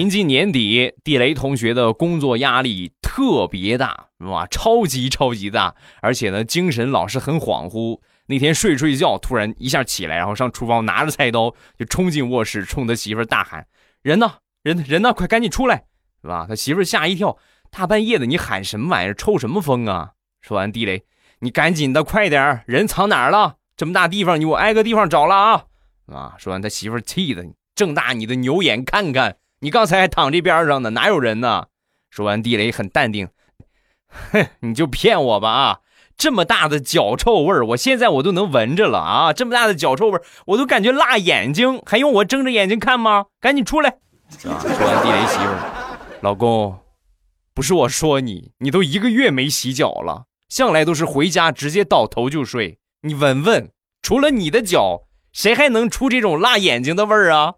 临近年底，地雷同学的工作压力特别大，哇，超级超级大，而且呢，精神老是很恍惚。那天睡睡觉，突然一下起来，然后上厨房拿着菜刀就冲进卧室，冲他媳妇大喊：“人呢？人人呢？快赶紧出来，是吧？”他媳妇吓一跳，大半夜的你喊什么玩意儿？抽什么风啊？说完，地雷，你赶紧的，快点人藏哪儿了？这么大地方，你我挨个地方找了啊！啊！说完，他媳妇气的睁大你的牛眼看看。你刚才还躺这边上呢，哪有人呢？说完，地雷很淡定，哼，你就骗我吧啊！这么大的脚臭味儿，我现在我都能闻着了啊！这么大的脚臭味，我都感觉辣眼睛，还用我睁着眼睛看吗？赶紧出来！啊！说完，地雷媳妇，老公，不是我说你，你都一个月没洗脚了，向来都是回家直接倒头就睡。你闻闻，除了你的脚，谁还能出这种辣眼睛的味儿啊？